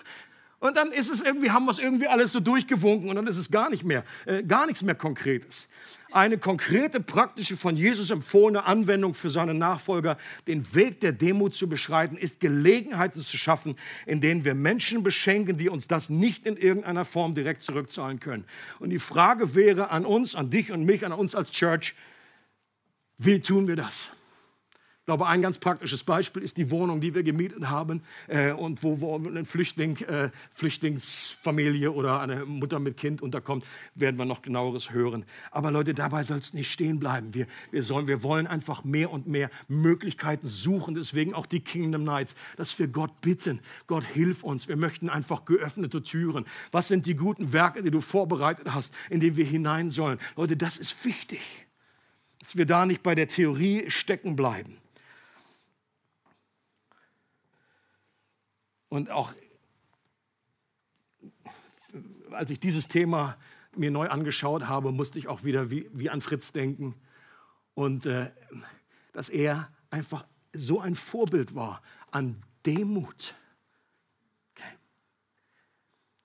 A: und dann ist es irgendwie, haben wir es irgendwie alles so durchgewunken und dann ist es gar nicht mehr, äh, gar nichts mehr Konkretes eine konkrete, praktische, von Jesus empfohlene Anwendung für seine Nachfolger, den Weg der Demut zu beschreiten, ist Gelegenheiten zu schaffen, in denen wir Menschen beschenken, die uns das nicht in irgendeiner Form direkt zurückzahlen können. Und die Frage wäre an uns, an dich und mich, an uns als Church, wie tun wir das? Glaube, ein ganz praktisches Beispiel ist die Wohnung, die wir gemietet haben äh, und wo, wo eine Flüchtling, äh, Flüchtlingsfamilie oder eine Mutter mit Kind unterkommt, werden wir noch genaueres hören. Aber Leute, dabei soll es nicht stehen bleiben. Wir, wir, sollen, wir wollen einfach mehr und mehr Möglichkeiten suchen, deswegen auch die Kingdom Nights, dass wir Gott bitten, Gott hilf uns. Wir möchten einfach geöffnete Türen. Was sind die guten Werke, die du vorbereitet hast, in die wir hinein sollen? Leute, das ist wichtig, dass wir da nicht bei der Theorie stecken bleiben. Und auch als ich dieses Thema mir neu angeschaut habe, musste ich auch wieder wie, wie an Fritz denken. Und äh, dass er einfach so ein Vorbild war an Demut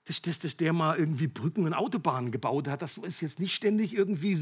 A: dass, dass, dass der mal irgendwie Brücken und Autobahnen gebaut hat. Das ist jetzt nicht ständig irgendwie,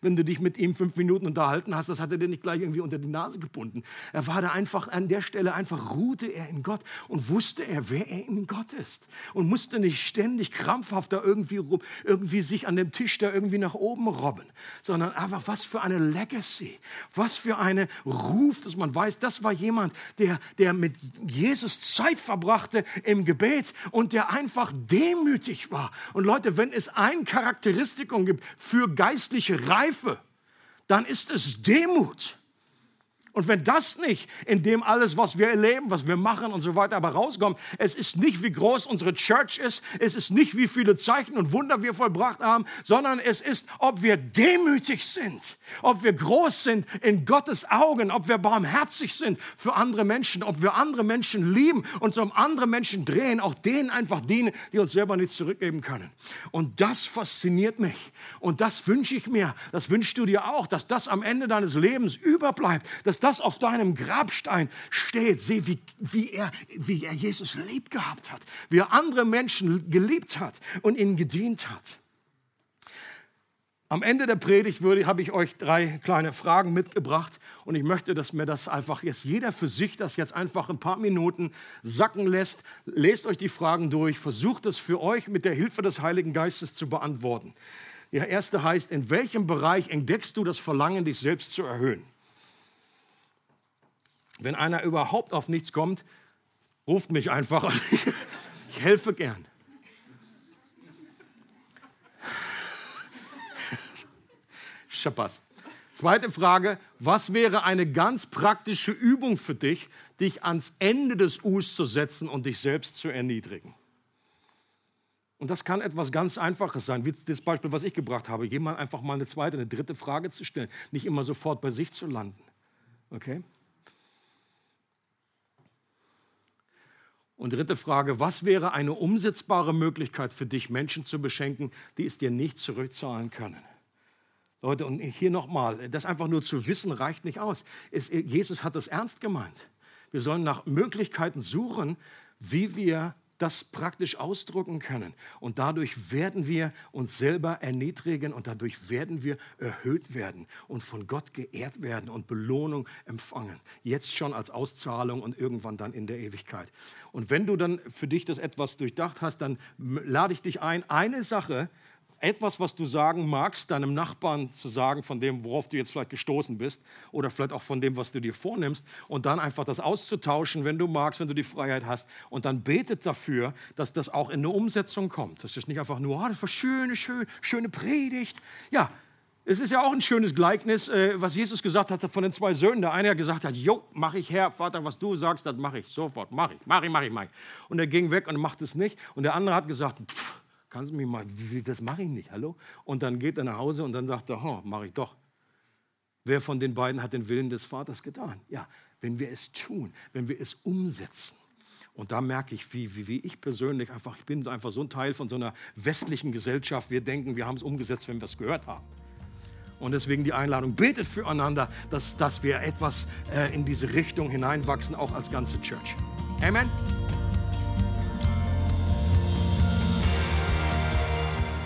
A: wenn du dich mit ihm fünf Minuten unterhalten hast, das hat er dir nicht gleich irgendwie unter die Nase gebunden. Er war da einfach an der Stelle, einfach ruhte er in Gott und wusste er, wer er in Gott ist. Und musste nicht ständig krampfhaft da irgendwie, irgendwie sich an dem Tisch da irgendwie nach oben robben, sondern einfach was für eine Legacy, was für eine Ruf, dass man weiß, das war jemand, der, der mit Jesus Zeit verbrachte im Gebet und der einfach demütig war. Und Leute, wenn es ein Charakteristikum gibt für geistliche Reife, dann ist es Demut. Und wenn das nicht in dem alles, was wir erleben, was wir machen und so weiter, aber rauskommt, es ist nicht, wie groß unsere Church ist, es ist nicht, wie viele Zeichen und Wunder wir vollbracht haben, sondern es ist, ob wir demütig sind, ob wir groß sind in Gottes Augen, ob wir barmherzig sind für andere Menschen, ob wir andere Menschen lieben und so um andere Menschen drehen, auch denen einfach dienen, die uns selber nicht zurückgeben können. Und das fasziniert mich. Und das wünsche ich mir, das wünschst du dir auch, dass das am Ende deines Lebens überbleibt, dass das das auf deinem Grabstein steht. Sieh, wie, wie, er, wie er Jesus lieb gehabt hat, wie er andere Menschen geliebt hat und ihnen gedient hat. Am Ende der Predigt habe ich euch drei kleine Fragen mitgebracht und ich möchte, dass mir das einfach jetzt jeder für sich das jetzt einfach ein paar Minuten sacken lässt. Lest euch die Fragen durch, versucht es für euch mit der Hilfe des Heiligen Geistes zu beantworten. Der erste heißt, in welchem Bereich entdeckst du das Verlangen, dich selbst zu erhöhen? Wenn einer überhaupt auf nichts kommt, ruft mich einfach. Ich helfe gern. Schapas. Zweite Frage, was wäre eine ganz praktische Übung für dich, dich ans Ende des Us zu setzen und dich selbst zu erniedrigen? Und das kann etwas ganz Einfaches sein, wie das Beispiel, was ich gebracht habe, jemand einfach mal eine zweite, eine dritte Frage zu stellen, nicht immer sofort bei sich zu landen. Okay? Und dritte Frage, was wäre eine umsetzbare Möglichkeit für dich, Menschen zu beschenken, die es dir nicht zurückzahlen können? Leute, und hier nochmal, das einfach nur zu wissen reicht nicht aus. Es, Jesus hat das ernst gemeint. Wir sollen nach Möglichkeiten suchen, wie wir das praktisch ausdrücken können. Und dadurch werden wir uns selber erniedrigen und dadurch werden wir erhöht werden und von Gott geehrt werden und Belohnung empfangen. Jetzt schon als Auszahlung und irgendwann dann in der Ewigkeit. Und wenn du dann für dich das etwas durchdacht hast, dann lade ich dich ein, eine Sache, etwas, was du sagen magst, deinem Nachbarn zu sagen, von dem, worauf du jetzt vielleicht gestoßen bist, oder vielleicht auch von dem, was du dir vornimmst, und dann einfach das auszutauschen, wenn du magst, wenn du die Freiheit hast, und dann betet dafür, dass das auch in eine Umsetzung kommt. Das ist nicht einfach nur, oh, das war schöne, schöne, schöne Predigt. Ja, es ist ja auch ein schönes Gleichnis, äh, was Jesus gesagt hat von den zwei Söhnen. Der eine hat gesagt hat, jo, mach ich Herr, Vater, was du sagst, das mache ich sofort, mache ich, mache ich, mache ich, mache ich. Und er ging weg und macht es nicht. Und der andere hat gesagt, pff, kannst du mich mal, das mache ich nicht, hallo? Und dann geht er nach Hause und dann sagt er, oh, mache ich doch. Wer von den beiden hat den Willen des Vaters getan? Ja, wenn wir es tun, wenn wir es umsetzen. Und da merke ich, wie, wie, wie ich persönlich einfach, ich bin einfach so ein Teil von so einer westlichen Gesellschaft. Wir denken, wir haben es umgesetzt, wenn wir es gehört haben. Und deswegen die Einladung, betet füreinander, dass, dass wir etwas äh, in diese Richtung hineinwachsen, auch als ganze Church. Amen.